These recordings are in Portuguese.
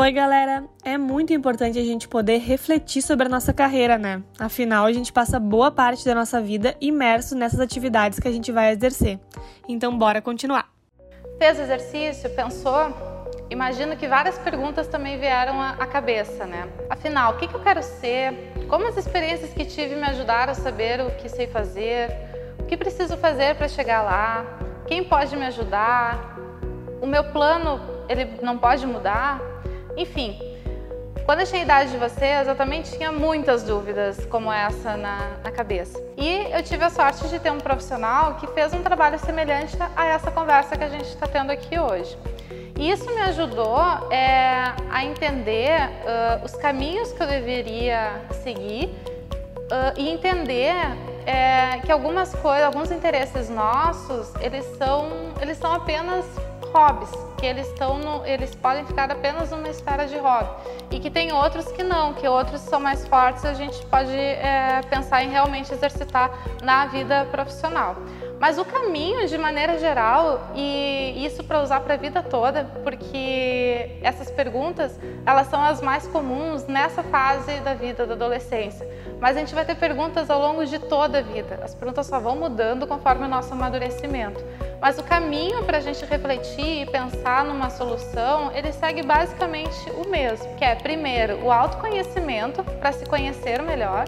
Oi, galera! É muito importante a gente poder refletir sobre a nossa carreira, né? Afinal, a gente passa boa parte da nossa vida imerso nessas atividades que a gente vai exercer. Então, bora continuar. Fez o exercício? Pensou? Imagino que várias perguntas também vieram à cabeça, né? Afinal, o que eu quero ser? Como as experiências que tive me ajudaram a saber o que sei fazer? O que preciso fazer para chegar lá? Quem pode me ajudar? O meu plano, ele não pode mudar? Enfim, quando eu tinha a idade de vocês, eu também tinha muitas dúvidas como essa na, na, cabeça. E eu tive a sorte de ter um profissional que fez um trabalho semelhante a essa conversa que a gente está tendo aqui hoje. E isso me ajudou é, a entender uh, os caminhos que eu deveria seguir uh, e entender é, que algumas coisas, alguns interesses nossos, eles são, eles são apenas hobbies, que eles estão no, eles podem ficar apenas numa esfera de hobby e que tem outros que não, que outros são mais fortes, a gente pode é, pensar em realmente exercitar na vida profissional. Mas o caminho, de maneira geral, e isso para usar para a vida toda, porque essas perguntas, elas são as mais comuns nessa fase da vida da adolescência. Mas a gente vai ter perguntas ao longo de toda a vida. As perguntas só vão mudando conforme o nosso amadurecimento. Mas o caminho para a gente refletir e pensar numa solução, ele segue basicamente o mesmo, que é primeiro o autoconhecimento para se conhecer melhor,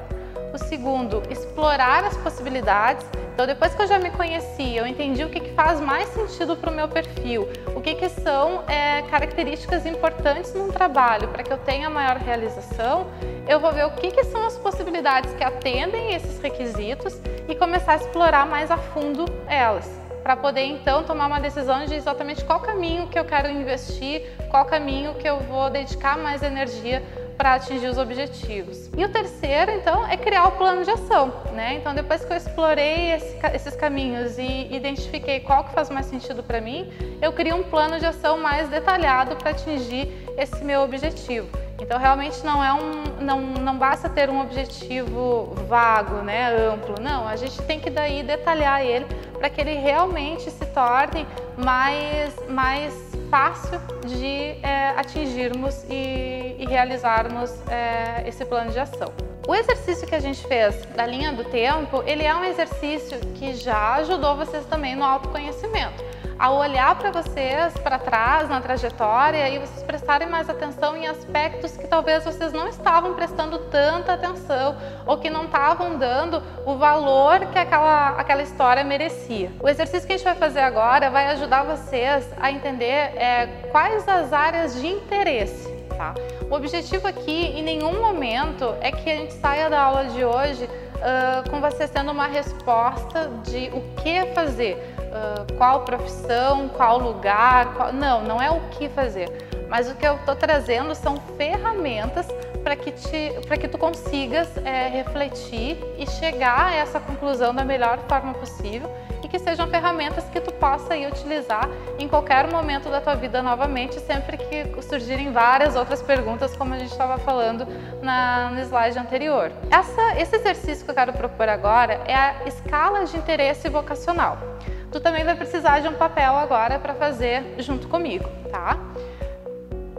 o segundo, explorar as possibilidades. Então, depois que eu já me conheci, eu entendi o que, que faz mais sentido para o meu perfil, o que, que são é, características importantes num trabalho. Para que eu tenha maior realização, eu vou ver o que, que são as possibilidades que atendem esses requisitos e começar a explorar mais a fundo elas. Para poder então tomar uma decisão de exatamente qual caminho que eu quero investir, qual caminho que eu vou dedicar mais energia para atingir os objetivos. E o terceiro, então, é criar o plano de ação, né? Então, depois que eu explorei esse, esses caminhos e identifiquei qual que faz mais sentido para mim, eu crio um plano de ação mais detalhado para atingir esse meu objetivo. Então, realmente não é um, não, não basta ter um objetivo vago, né, amplo. Não, a gente tem que daí detalhar ele para que ele realmente se torne mais, mais fácil de é, atingirmos e, e realizarmos é, esse plano de ação. O exercício que a gente fez da linha do tempo, ele é um exercício que já ajudou vocês também no autoconhecimento ao olhar para vocês, para trás, na trajetória, e vocês prestarem mais atenção em aspectos que talvez vocês não estavam prestando tanta atenção ou que não estavam dando o valor que aquela, aquela história merecia. O exercício que a gente vai fazer agora vai ajudar vocês a entender é, quais as áreas de interesse. Tá? O objetivo aqui, em nenhum momento, é que a gente saia da aula de hoje uh, com vocês tendo uma resposta de o que fazer uh, qual profissão, qual lugar, qual... não, não é o que fazer. Mas o que eu estou trazendo são ferramentas para que, te, que tu consigas é, refletir e chegar a essa conclusão da melhor forma possível e que sejam ferramentas que tu possa ir utilizar em qualquer momento da tua vida novamente, sempre que surgirem várias outras perguntas, como a gente estava falando na, no slide anterior. Essa, esse exercício que eu quero propor agora é a escala de interesse vocacional tu também vai precisar de um papel agora para fazer junto comigo, tá?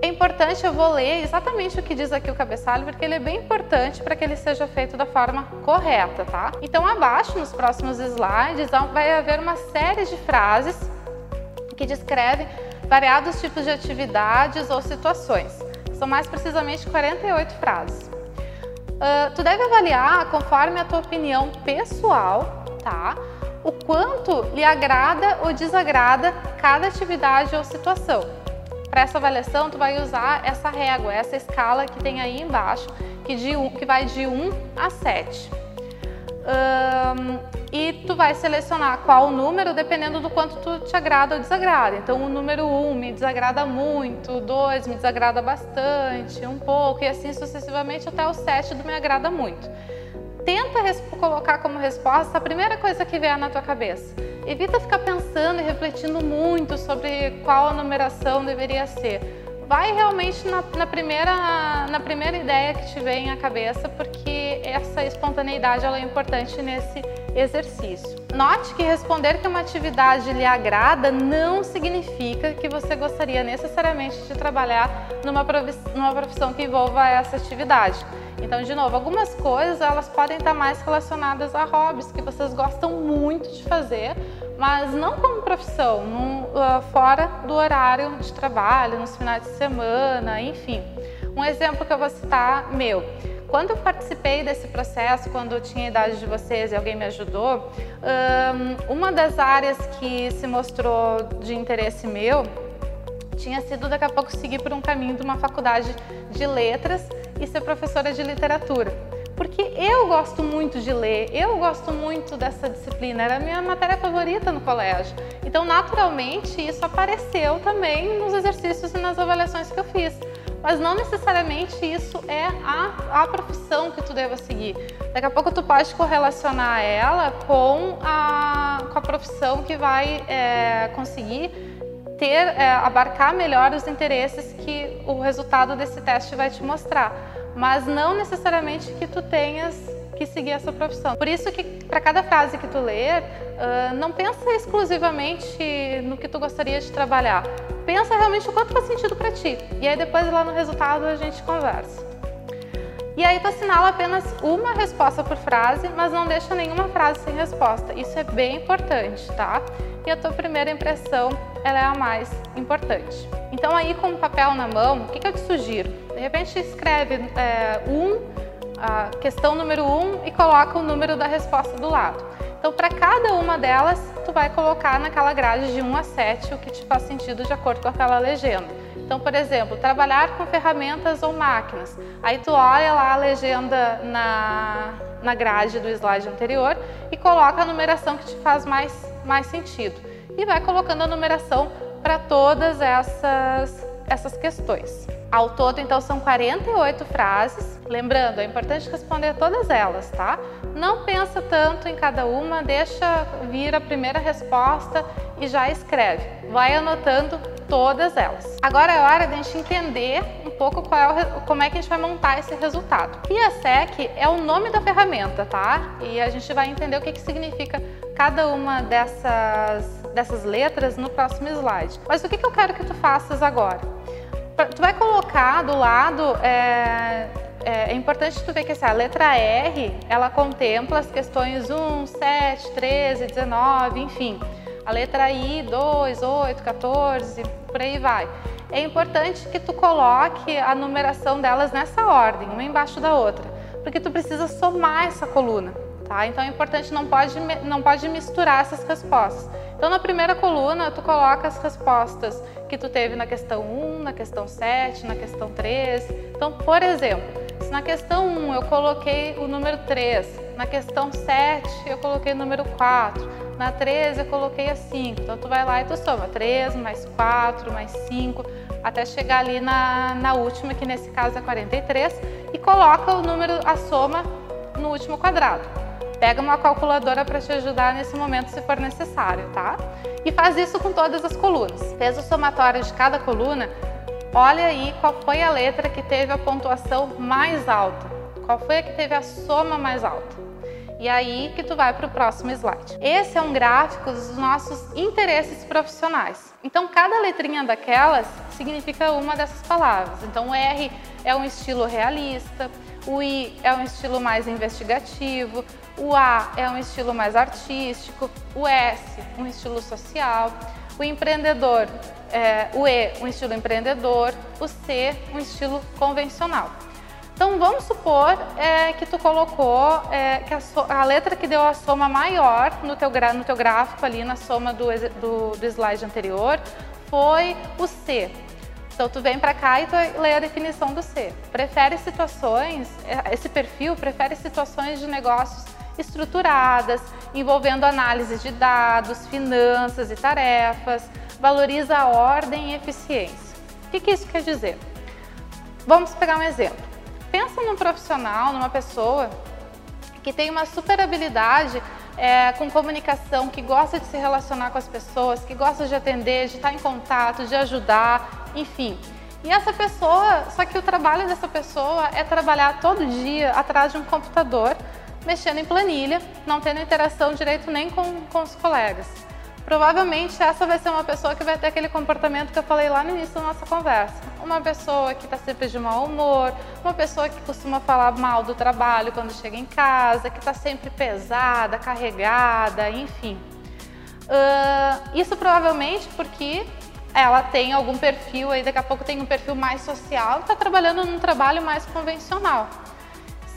É importante, eu vou ler exatamente o que diz aqui o cabeçalho, porque ele é bem importante para que ele seja feito da forma correta, tá? Então, abaixo, nos próximos slides, vai haver uma série de frases que descrevem variados tipos de atividades ou situações. São mais precisamente 48 frases. Uh, tu deve avaliar conforme a tua opinião pessoal, tá? O quanto lhe agrada ou desagrada cada atividade ou situação. Para essa avaliação, tu vai usar essa régua, essa escala que tem aí embaixo, que, de que vai de 1 a 7. Um, e tu vai selecionar qual número dependendo do quanto tu te agrada ou desagrada. Então, o número 1 me desagrada muito, o 2 me desagrada bastante, um pouco, e assim sucessivamente até o 7 do me agrada muito. Tenta colocar como resposta a primeira coisa que vier na tua cabeça. Evita ficar pensando e refletindo muito sobre qual a numeração deveria ser. Vai realmente na, na, primeira, na primeira ideia que te vem à cabeça, porque essa espontaneidade ela é importante nesse exercício. Note que responder que uma atividade lhe agrada não significa que você gostaria necessariamente de trabalhar numa profissão que envolva essa atividade. Então, de novo, algumas coisas elas podem estar mais relacionadas a hobbies que vocês gostam muito de fazer, mas não como profissão, uh, fora do horário de trabalho, nos finais de semana, enfim. Um exemplo que eu vou citar meu. Quando eu participei desse processo, quando eu tinha a idade de vocês e alguém me ajudou, uma das áreas que se mostrou de interesse meu tinha sido daqui a pouco seguir por um caminho de uma faculdade de letras e ser professora de literatura. Porque eu gosto muito de ler, eu gosto muito dessa disciplina, era a minha matéria favorita no colégio. Então, naturalmente, isso apareceu também nos exercícios e nas avaliações que eu fiz mas não necessariamente isso é a, a profissão que tu deva seguir. Daqui a pouco tu pode correlacionar ela com a, com a profissão que vai é, conseguir ter, é, abarcar melhor os interesses que o resultado desse teste vai te mostrar, mas não necessariamente que tu tenhas que seguir essa profissão. Por isso que para cada frase que tu ler, uh, não pensa exclusivamente no que tu gostaria de trabalhar. Pensa realmente o quanto faz sentido para ti. E aí depois lá no resultado a gente conversa. E aí tu assinala apenas uma resposta por frase, mas não deixa nenhuma frase sem resposta. Isso é bem importante, tá? E a tua primeira impressão, ela é a mais importante. Então aí com o papel na mão, o que, que eu te sugiro? De repente escreve é, um a questão número 1 um, e coloca o número da resposta do lado. Então, para cada uma delas, tu vai colocar naquela grade de 1 a 7 o que te faz sentido de acordo com aquela legenda. Então, por exemplo, trabalhar com ferramentas ou máquinas. Aí tu olha lá a legenda na, na grade do slide anterior e coloca a numeração que te faz mais, mais sentido. E vai colocando a numeração para todas essas, essas questões. Ao todo, então, são 48 frases. Lembrando, é importante responder todas elas, tá? Não pensa tanto em cada uma, deixa vir a primeira resposta e já escreve. Vai anotando todas elas. Agora é hora de a gente entender um pouco qual é como é que a gente vai montar esse resultado. PIASEC é o nome da ferramenta, tá? E a gente vai entender o que, que significa cada uma dessas, dessas letras no próximo slide. Mas o que, que eu quero que tu faças agora? Tu vai colocar do lado, é, é, é, importante tu ver que assim, a letra R, ela contempla as questões 1, 7, 13, 19, enfim. A letra I, 2, 8, 14, por aí vai. É importante que tu coloque a numeração delas nessa ordem, uma embaixo da outra, porque tu precisa somar essa coluna, tá? Então é importante, não pode, não pode misturar essas respostas. Então, na primeira coluna, tu coloca as respostas que tu teve na questão 1, na questão 7, na questão 13. Então, por exemplo, se na questão 1 eu coloquei o número 3, na questão 7 eu coloquei o número 4, na 13 eu coloquei a 5. Então, tu vai lá e tu soma 3 mais 4 mais 5, até chegar ali na, na última, que nesse caso é 43, e coloca o número, a soma no último quadrado. Pega uma calculadora para te ajudar nesse momento se for necessário, tá? E faz isso com todas as colunas. Fez o somatório de cada coluna, olha aí qual foi a letra que teve a pontuação mais alta. Qual foi a que teve a soma mais alta? E aí que tu vai para o próximo slide. Esse é um gráfico dos nossos interesses profissionais. Então, cada letrinha daquelas significa uma dessas palavras. Então, o R é um estilo realista, o I é um estilo mais investigativo, o A é um estilo mais artístico, o S, um estilo social, o empreendedor, é, o E, um estilo empreendedor, o C, um estilo convencional. Então vamos supor é, que tu colocou é, que a, so, a, letra que deu a soma maior no teu, no teu gráfico ali na soma do, do, do slide anterior foi o C. Então tu vem para cá e tu lê a definição do C. Prefere situações, é, esse perfil prefere situações de negócios estruturadas, envolvendo análise de dados, finanças e tarefas, valoriza a ordem e eficiência. O que, que isso quer dizer? Vamos pegar um exemplo. Pensa num profissional, numa pessoa que tem uma super habilidade é, com comunicação, que gosta de se relacionar com as pessoas, que gosta de atender, de estar em contato, de ajudar, enfim. E essa pessoa, só que o trabalho dessa pessoa é trabalhar todo dia atrás de um computador mexendo em planilha, não tendo interação direito nem com, com os colegas. Provavelmente essa vai ser uma pessoa que vai ter aquele comportamento que eu falei lá no início da nossa conversa. Uma pessoa que está sempre de mau humor, uma pessoa que costuma falar mal do trabalho quando chega em casa, que está sempre pesada, carregada, enfim. Uh, isso provavelmente porque ela tem algum perfil aí, daqui a pouco tem um perfil mais social, está trabalhando num trabalho mais convencional.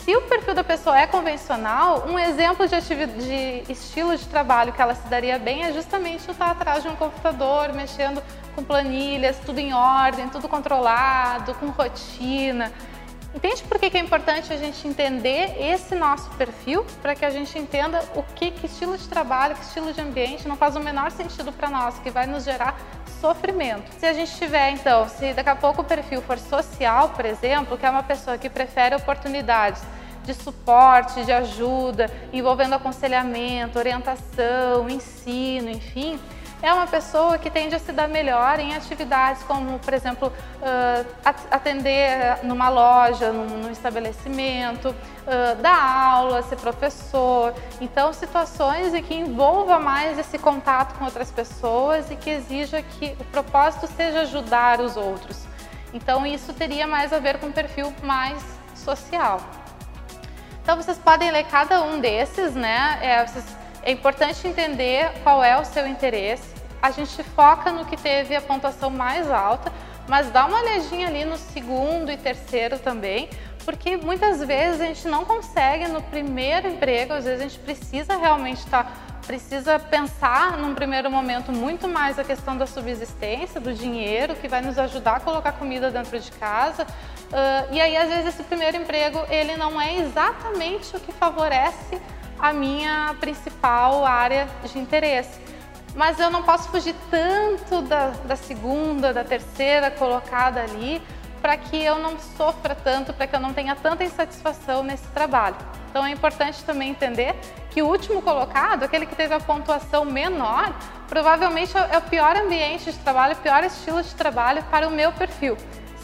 Se o perfil da pessoa é convencional, um exemplo de, de, estilo de trabalho que ela se daria bem é justamente estar atrás de um computador, mexendo com planilhas, tudo em ordem, tudo controlado, com rotina. Entende por que é importante a gente entender esse nosso perfil para que a gente entenda o que, que estilo de trabalho, que estilo de ambiente não faz o menor sentido para nós, que vai nos gerar sofrimento. Se a gente tiver, então, se daqui a pouco o perfil for social, por exemplo, que é uma pessoa que prefere oportunidades de suporte, de ajuda, envolvendo aconselhamento, orientação, ensino, enfim, é uma pessoa que tende a se dar melhor em atividades como, por exemplo, atender numa loja, num estabelecimento, dar aula, ser professor. Então, situações em que envolva mais esse contato com outras pessoas e que exija que o propósito seja ajudar os outros. Então, isso teria mais a ver com um perfil mais social. Então vocês podem ler cada um desses, né? É, vocês, é importante entender qual é o seu interesse. A gente foca no que teve a pontuação mais alta, mas dá uma olhadinha ali no segundo e terceiro também, porque muitas vezes a gente não consegue no primeiro emprego, às vezes a gente precisa realmente estar tá precisa pensar num primeiro momento muito mais a questão da subsistência, do dinheiro, que vai nos ajudar a colocar comida dentro de casa. Uh, e aí, às vezes, esse primeiro emprego, ele não é exatamente o que favorece a minha principal área de interesse. Mas eu não posso fugir tanto da, da segunda, da terceira colocada ali, para que eu não sofra tanto, para que eu não tenha tanta insatisfação nesse trabalho. Então é importante também entender que o último colocado, aquele que teve a pontuação menor, provavelmente é o pior ambiente de trabalho, o pior estilo de trabalho para o meu perfil.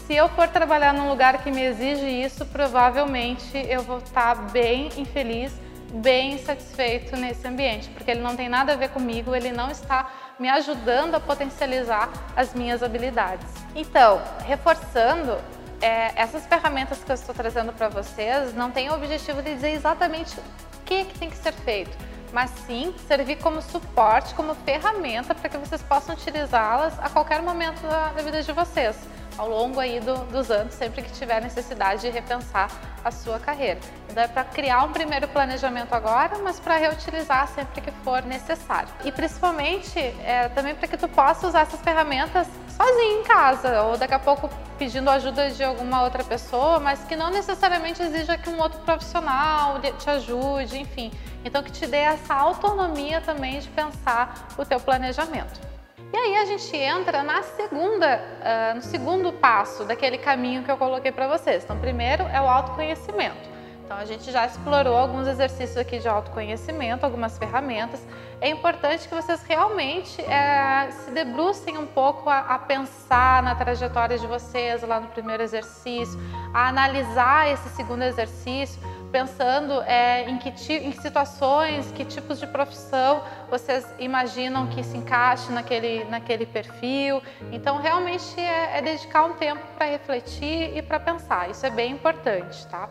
Se eu for trabalhar num lugar que me exige isso, provavelmente eu vou estar bem infeliz, bem insatisfeito nesse ambiente, porque ele não tem nada a ver comigo, ele não está me ajudando a potencializar as minhas habilidades. Então, reforçando, é, essas ferramentas que eu estou trazendo para vocês não têm o objetivo de dizer exatamente o que, que tem que ser feito, mas sim servir como suporte, como ferramenta para que vocês possam utilizá-las a qualquer momento da, da vida de vocês ao longo aí do, dos anos, sempre que tiver necessidade de repensar a sua carreira. Então é para criar um primeiro planejamento agora, mas para reutilizar sempre que for necessário. E principalmente é, também para que tu possa usar essas ferramentas sozinho em casa ou daqui a pouco pedindo ajuda de alguma outra pessoa, mas que não necessariamente exija que um outro profissional te ajude, enfim. Então que te dê essa autonomia também de pensar o teu planejamento. E aí a gente entra na segunda, uh, no segundo passo daquele caminho que eu coloquei para vocês. Então, primeiro é o autoconhecimento. Então, a gente já explorou alguns exercícios aqui de autoconhecimento, algumas ferramentas. É importante que vocês realmente é, se debrucem um pouco a, a, pensar na trajetória de vocês lá no primeiro exercício, a analisar esse segundo exercício, pensando é, em, que, em que situações, que tipos de profissão vocês imaginam que se encaixe naquele, naquele perfil. Então, realmente é, é dedicar um tempo para refletir e para pensar. Isso é bem importante, tá?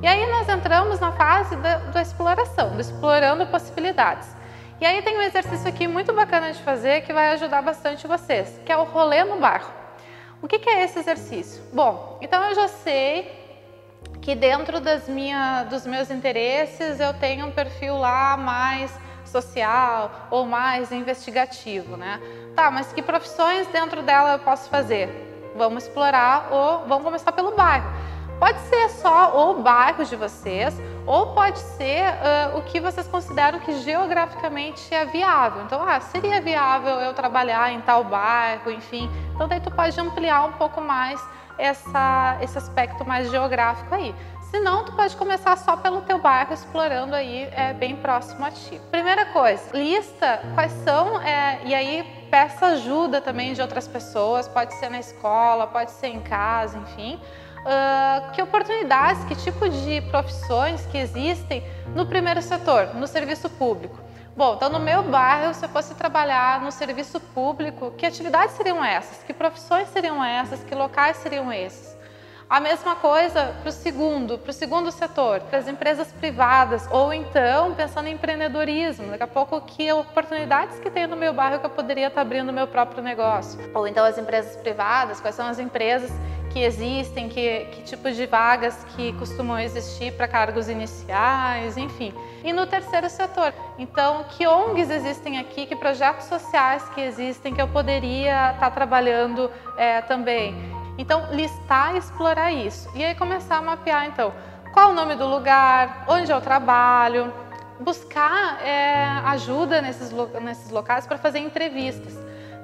E aí nós entramos na fase da, da exploração, do explorando possibilidades. E aí tem um exercício aqui muito bacana de fazer que vai ajudar bastante vocês, que é o rolê no barro. O que, que é esse exercício? Bom, então eu já sei que dentro das minha, dos meus interesses eu tenho um perfil lá mais social ou mais investigativo, né? Tá, mas que profissões dentro dela eu posso fazer? Vamos explorar ou vamos começar pelo bairro. Pode ser só o bairro de vocês ou pode ser uh, o que vocês consideram que geograficamente é viável. Então, ah, seria viável eu trabalhar em tal bairro, enfim. Então, daí tu pode ampliar um pouco mais essa, esse aspecto mais geográfico aí. Se não, tu pode começar só pelo teu bairro, explorando aí é, bem próximo a ti. Primeira coisa, lista quais são, é, e aí peça ajuda também de outras pessoas, pode ser na escola, pode ser em casa, enfim. Uh, que oportunidades, que tipo de profissões que existem no primeiro setor, no serviço público. Bom, então no meu bairro, se eu fosse trabalhar no serviço público, que atividades seriam essas? Que profissões seriam essas? Que locais seriam esses? A mesma coisa para o segundo, para o segundo setor, para as empresas privadas, ou então pensando em empreendedorismo, daqui a pouco que oportunidades que tem no meu bairro que eu poderia estar abrindo meu próprio negócio. Ou então as empresas privadas, quais são as empresas que existem, que, que tipo de vagas que costumam existir para cargos iniciais, enfim. E no terceiro setor, então, que ONGs existem aqui, que projetos sociais que existem que eu poderia estar trabalhando é, também. Então, listar e explorar isso. E aí começar a mapear, então, qual o nome do lugar, onde eu trabalho, buscar é, ajuda nesses, nesses locais para fazer entrevistas.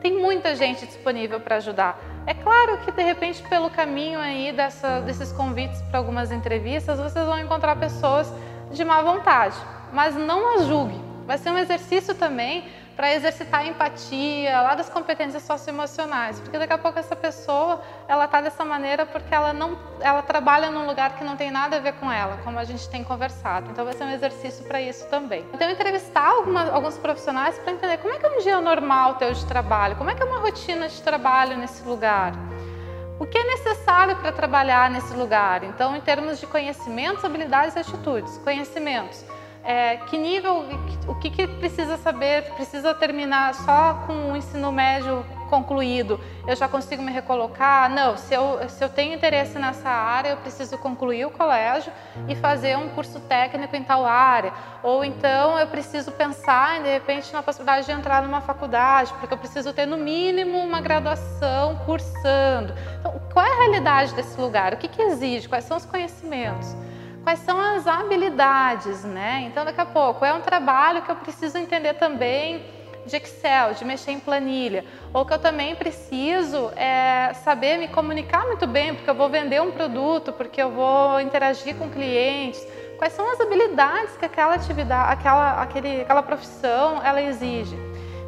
Tem muita gente disponível para ajudar. É claro que de repente pelo caminho aí dessa, desses convites para algumas entrevistas vocês vão encontrar pessoas de má vontade, mas não as julgue. Vai ser um exercício também para exercitar a empatia, lá das competências socioemocionais, porque daqui a pouco essa pessoa, ela tá dessa maneira porque ela não, ela trabalha num lugar que não tem nada a ver com ela, como a gente tem conversado. Então vai ser um exercício para isso também. Então entrevistar alguma, alguns profissionais para entender como é que é um dia normal teu de trabalho, como é que é uma rotina de trabalho nesse lugar. O que é necessário para trabalhar nesse lugar? Então, em termos de conhecimentos, habilidades e atitudes. Conhecimentos é, que nível, o que, que, precisa saber, precisa terminar só com o ensino médio concluído, eu já consigo me recolocar? Não, se eu, se eu tenho interesse nessa área, eu preciso concluir o colégio e fazer um curso técnico em tal área. Ou então eu preciso pensar, de repente, na possibilidade de entrar numa faculdade, porque eu preciso ter, no mínimo, uma graduação cursando. Então, qual é a realidade desse lugar? O que, que exige? Quais são os conhecimentos? Quais são as habilidades, né? Então, daqui a pouco, é um trabalho que eu preciso entender também de Excel, de mexer em planilha, ou que eu também preciso é, saber me comunicar muito bem, porque eu vou vender um produto, porque eu vou interagir com clientes. Quais são as habilidades que aquela atividade, aquela, aquele, aquela profissão, ela exige?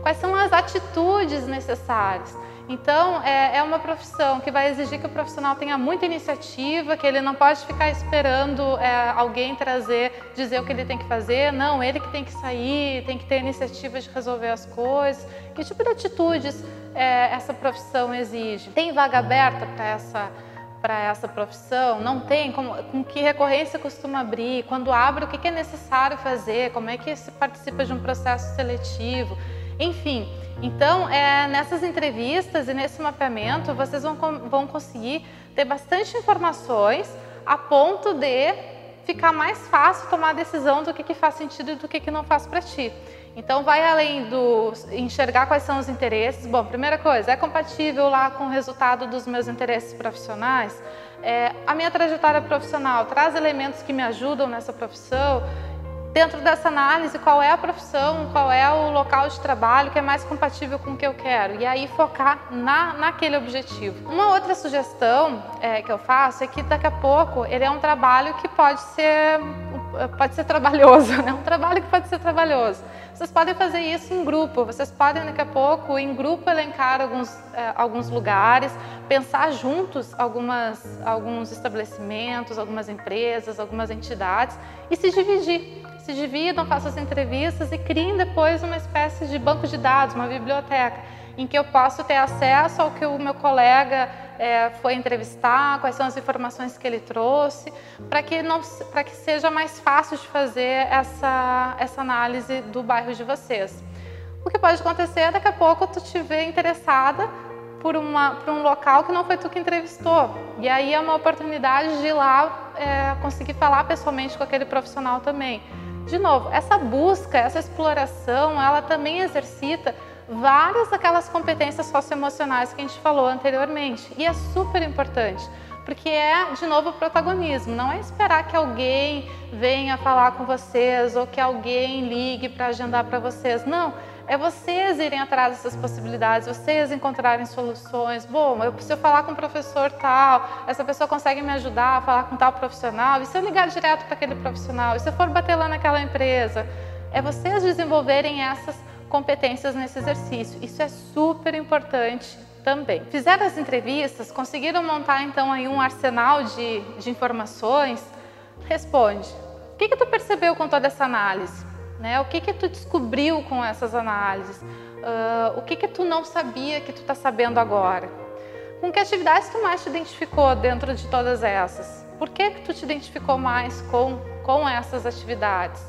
Quais são as atitudes necessárias? Então, é, é, uma profissão que vai exigir que o profissional tenha muita iniciativa, que ele não pode ficar esperando é, alguém trazer, dizer o que ele tem que fazer. Não, ele que tem que sair, tem que ter iniciativa de resolver as coisas. Que tipo de atitudes é, essa profissão exige? Tem vaga aberta para essa para essa profissão? Não tem? Com, com, que recorrência costuma abrir? Quando abre, o que é necessário fazer? Como é que se participa de um processo seletivo? Enfim, então, é, nessas entrevistas e nesse mapeamento, vocês vão, vão conseguir ter bastante informações a ponto de ficar mais fácil tomar a decisão do que, que faz sentido e do que, que não faz para ti. Então, vai além do enxergar quais são os interesses. Bom, primeira coisa, é compatível lá com o resultado dos meus interesses profissionais? É, a minha trajetória profissional traz elementos que me ajudam nessa profissão? Dentro dessa análise, qual é a profissão, qual é o local de trabalho que é mais compatível com o que eu quero. E aí focar na, naquele objetivo. Uma outra sugestão é, que eu faço é que daqui a pouco ele é um trabalho que pode ser, pode ser trabalhoso, né? um trabalho que pode ser trabalhoso. Vocês podem fazer isso em grupo, vocês podem daqui a pouco em grupo elencar alguns, é, alguns lugares, pensar juntos algumas, alguns estabelecimentos, algumas empresas, algumas entidades e se dividir se dividam, façam as entrevistas e criem depois uma espécie de banco de dados, uma biblioteca, em que eu posso ter acesso ao que o meu colega é, foi entrevistar, quais são as informações que ele trouxe, para que, não, que seja mais fácil de fazer essa, essa análise do bairro de vocês. O que pode acontecer é daqui a pouco tu te interessada por, uma, por um local que não foi tu que entrevistou. E aí é uma oportunidade de ir lá é, conseguir falar pessoalmente com aquele profissional também. De novo, essa busca, essa exploração, ela também exercita várias daquelas competências socioemocionais que a gente falou anteriormente. E é super importante, porque é, de novo, o protagonismo. Não é esperar que alguém venha falar com vocês ou que alguém ligue para agendar para vocês. Não é vocês irem atrás dessas possibilidades, vocês encontrarem soluções. Bom, eu preciso falar com um professor tal, essa pessoa consegue me ajudar a falar com tal profissional, e se eu ligar direto para aquele profissional, e se eu for bater lá naquela empresa? É vocês desenvolverem essas competências nesse exercício. Isso é super importante também. Fizeram as entrevistas, conseguiram montar então aí um arsenal de, de informações? Responde. O que, que tu percebeu com toda essa análise? Né? O que, que tu descobriu com essas análises? Uh, o que, que tu não sabia que tu está sabendo agora? Com que atividades tu mais te identificou dentro de todas essas? Por que, que tu te identificou mais com, com essas atividades?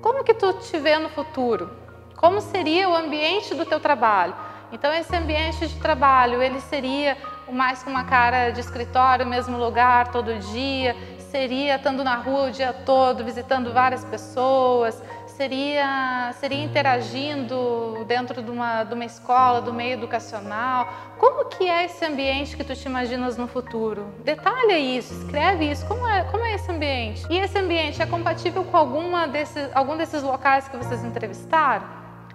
Como que tu te vê no futuro? Como seria o ambiente do teu trabalho? Então esse ambiente de trabalho, ele seria mais com uma cara de escritório, mesmo lugar, todo dia? Seria estando na rua o dia todo, visitando várias pessoas? Seria, seria interagindo dentro de uma, de uma escola, do meio educacional? Como que é esse ambiente que tu te imaginas no futuro? Detalha isso, escreve isso. Como é, como é esse ambiente? E esse ambiente é compatível com alguma desses, algum desses locais que vocês entrevistaram?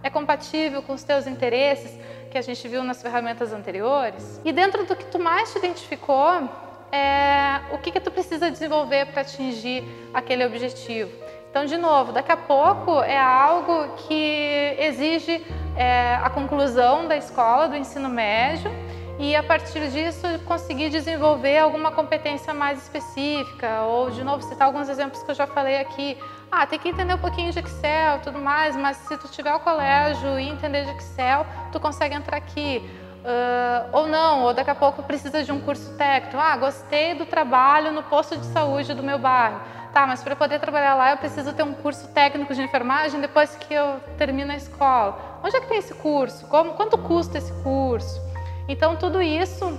É compatível com os teus interesses que a gente viu nas ferramentas anteriores? E dentro do que tu mais te identificou, é, o que, que tu precisa desenvolver para atingir aquele objetivo? Então, de novo, daqui a pouco é algo que exige é, a conclusão da escola, do ensino médio, e a partir disso conseguir desenvolver alguma competência mais específica ou de novo citar alguns exemplos que eu já falei aqui. Ah tem que entender um pouquinho de Excel tudo mais mas se tu tiver o colégio e entender de Excel tu consegue entrar aqui. Uh, ou não ou daqui a pouco precisa de um curso técnico. Ah gostei do trabalho no posto de saúde do meu bairro tá mas para poder trabalhar lá eu preciso ter um curso técnico de enfermagem depois que eu termino a escola. Onde é que tem esse curso? Como quanto custa esse curso? Então, tudo isso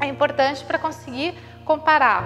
é importante para conseguir comparar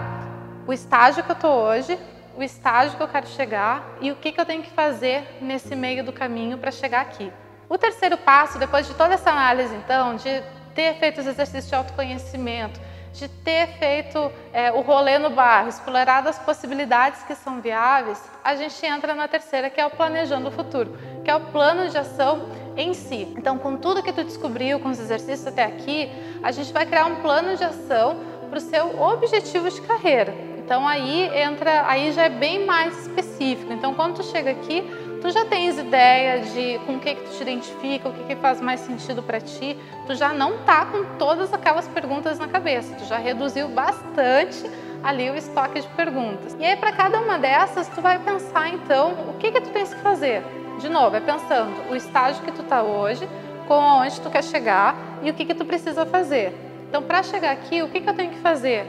o estágio que eu estou hoje, o estágio que eu quero chegar e o que, que eu tenho que fazer nesse meio do caminho para chegar aqui. O terceiro passo, depois de toda essa análise, então, de ter feito os exercícios de autoconhecimento, de ter feito é, o rolê no bairro, explorado as possibilidades que são viáveis, a gente entra na terceira, que é o planejando o futuro, que é o plano de ação em si. Então, com tudo que tu descobriu, com os exercícios até aqui, a gente vai criar um plano de ação para o seu objetivo de carreira. Então, aí entra, aí já é bem mais específico. Então, quando tu chega aqui, tu já tens ideia de com o que, que tu te identifica, o que, que faz mais sentido para ti, tu já não tá com todas aquelas perguntas na cabeça, tu já reduziu bastante ali o estoque de perguntas. E aí para cada uma dessas tu vai pensar então o que que tu tens que fazer. De novo, é pensando o estágio que tu tá hoje, com onde tu quer chegar e o que que tu precisa fazer. Então para chegar aqui, o que que eu tenho que fazer?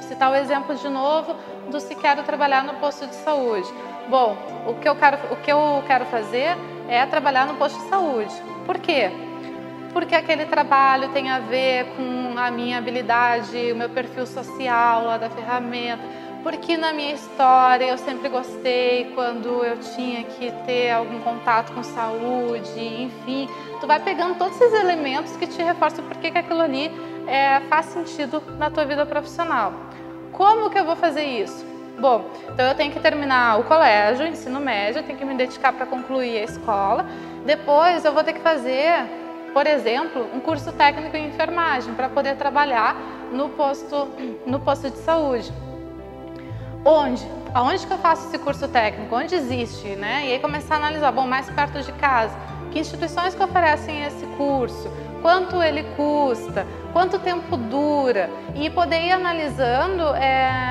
Citar o exemplo de novo do se quero trabalhar no posto de saúde. Bom, o que eu quero, o que eu quero fazer é trabalhar no posto de saúde. Por quê? Porque aquele trabalho tem a ver com a minha habilidade, o meu perfil social lá da ferramenta. Porque na minha história eu sempre gostei quando eu tinha que ter algum contato com saúde, enfim. Tu vai pegando todos esses elementos que te reforçam porque que aquilo ali é, faz sentido na tua vida profissional. Como que eu vou fazer isso? Bom, então eu tenho que terminar o colégio, ensino médio, tenho que me dedicar para concluir a escola. Depois eu vou ter que fazer, por exemplo, um curso técnico em enfermagem para poder trabalhar no posto, no posto de saúde. Onde? Aonde que eu faço esse curso técnico? Onde existe, né? E aí começar a analisar, bom, mais perto de casa. Que instituições que oferecem esse curso? Quanto ele custa? Quanto tempo dura? E poder ir analisando é,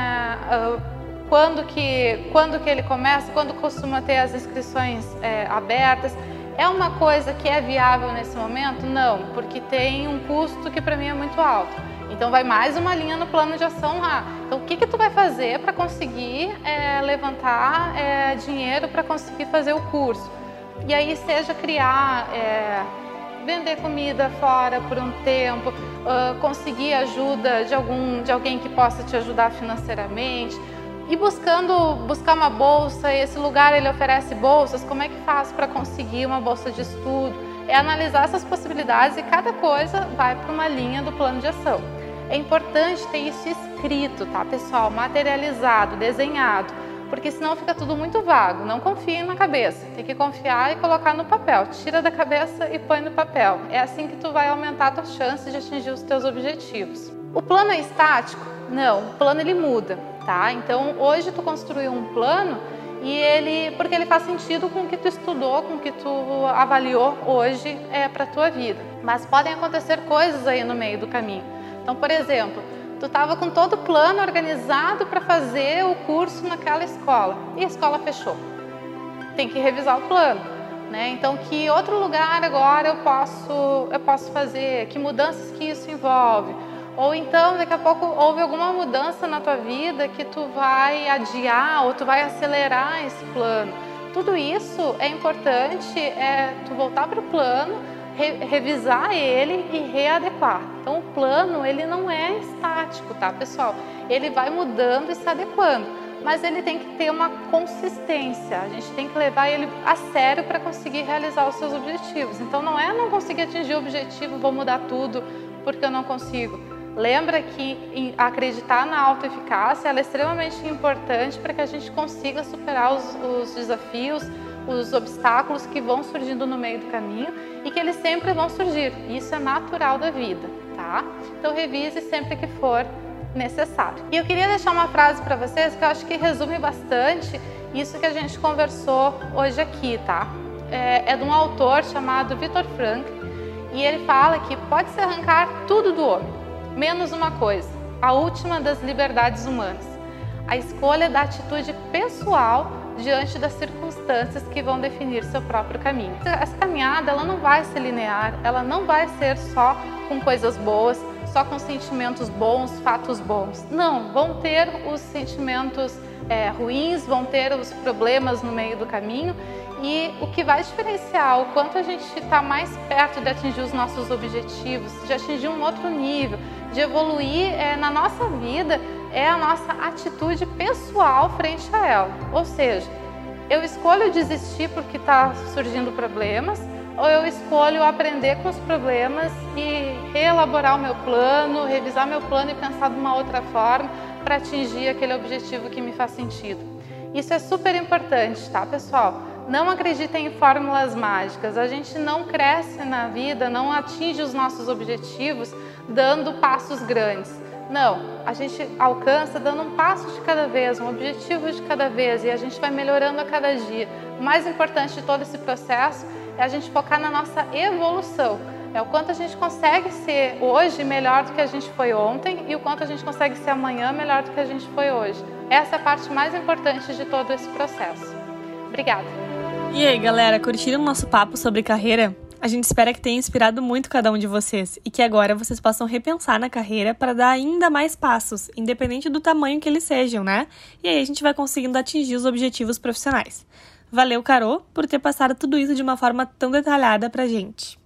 quando que, quando que ele começa, quando costuma ter as inscrições é, abertas. É uma coisa que é viável nesse momento? Não, porque tem um custo que para mim é muito alto. Então vai mais uma linha no plano de ação lá. Então o que que tu vai fazer para conseguir é, levantar é, dinheiro para conseguir fazer o curso? E aí seja criar, é, vender comida fora por um tempo, uh, conseguir ajuda de algum, de alguém que possa te ajudar financeiramente e buscando buscar uma bolsa, esse lugar ele oferece bolsas, como é que faz para conseguir uma bolsa de estudo? É analisar essas possibilidades e cada coisa vai para uma linha do plano de ação. É importante ter isso escrito, tá, pessoal? Materializado, desenhado, porque senão fica tudo muito vago. Não confie na cabeça, tem que confiar e colocar no papel. Tira da cabeça e põe no papel. É assim que tu vai aumentar a tua chance de atingir os teus objetivos. O plano é estático? Não, o plano ele muda tá? Então hoje tu construiu um plano e ele porque ele faz sentido com o que tu estudou, com o que tu avaliou hoje é para tua vida. Mas podem acontecer coisas aí no meio do caminho. Então, por exemplo, tu estava com todo o plano organizado para fazer o curso naquela escola e a escola fechou. Tem que revisar o plano, né? Então, que outro lugar agora eu posso eu posso fazer? Que mudanças que isso envolve? Ou então, daqui a pouco, houve alguma mudança na tua vida que tu vai adiar ou tu vai acelerar esse plano. Tudo isso é importante, é tu voltar para o plano, re, revisar ele e readequar. Então, o plano, ele não é estático, tá, pessoal? Ele vai mudando e se adequando, mas ele tem que ter uma consistência. A gente tem que levar ele a sério para conseguir realizar os seus objetivos. Então, não é não conseguir atingir o objetivo, vou mudar tudo porque eu não consigo Lembra que acreditar na autoeficácia é extremamente importante para que a gente consiga superar os, os, desafios, os obstáculos que vão surgindo no meio do caminho e que eles sempre vão surgir. Isso é natural da vida, tá? Então revise sempre que for necessário. E eu queria deixar uma frase para vocês que eu acho que resume bastante isso que a gente conversou hoje aqui, tá? É, é de um autor chamado Viktor Frankl e ele fala que pode-se arrancar tudo do homem, menos uma coisa, a última das liberdades humanas, a escolha da atitude pessoal diante das circunstâncias que vão definir seu próprio caminho. Essa caminhada ela não vai ser linear, ela não vai ser só com coisas boas, só com sentimentos bons, fatos bons. Não, vão ter os sentimentos é, ruins, vão ter os problemas no meio do caminho e o que vai diferenciar o quanto a gente está mais perto de atingir os nossos objetivos, de atingir um outro nível, de evoluir é, na nossa vida, é a nossa atitude pessoal frente a ela. Ou seja, eu escolho desistir porque está surgindo problemas, ou eu escolho aprender com os problemas e reelaborar o meu plano, revisar meu plano e pensar de uma outra forma para atingir aquele objetivo que me faz sentido. Isso é super importante, tá, pessoal? Não acreditem em fórmulas mágicas. A gente não cresce na vida, não atinge os nossos objetivos dando passos grandes. Não, a gente alcança dando um passo de cada vez, um objetivo de cada vez e a gente vai melhorando a cada dia. O mais importante de todo esse processo é a gente focar na nossa evolução. É o quanto a gente consegue ser hoje melhor do que a gente foi ontem e o quanto a gente consegue ser amanhã melhor do que a gente foi hoje. Essa é a parte mais importante de todo esse processo. Obrigada. E aí, galera, curtiram o nosso papo sobre carreira? A gente espera que tenha inspirado muito cada um de vocês e que agora vocês possam repensar na carreira para dar ainda mais passos, independente do tamanho que eles sejam, né? E aí a gente vai conseguindo atingir os objetivos profissionais. Valeu, Carô, por ter passado tudo isso de uma forma tão detalhada pra gente.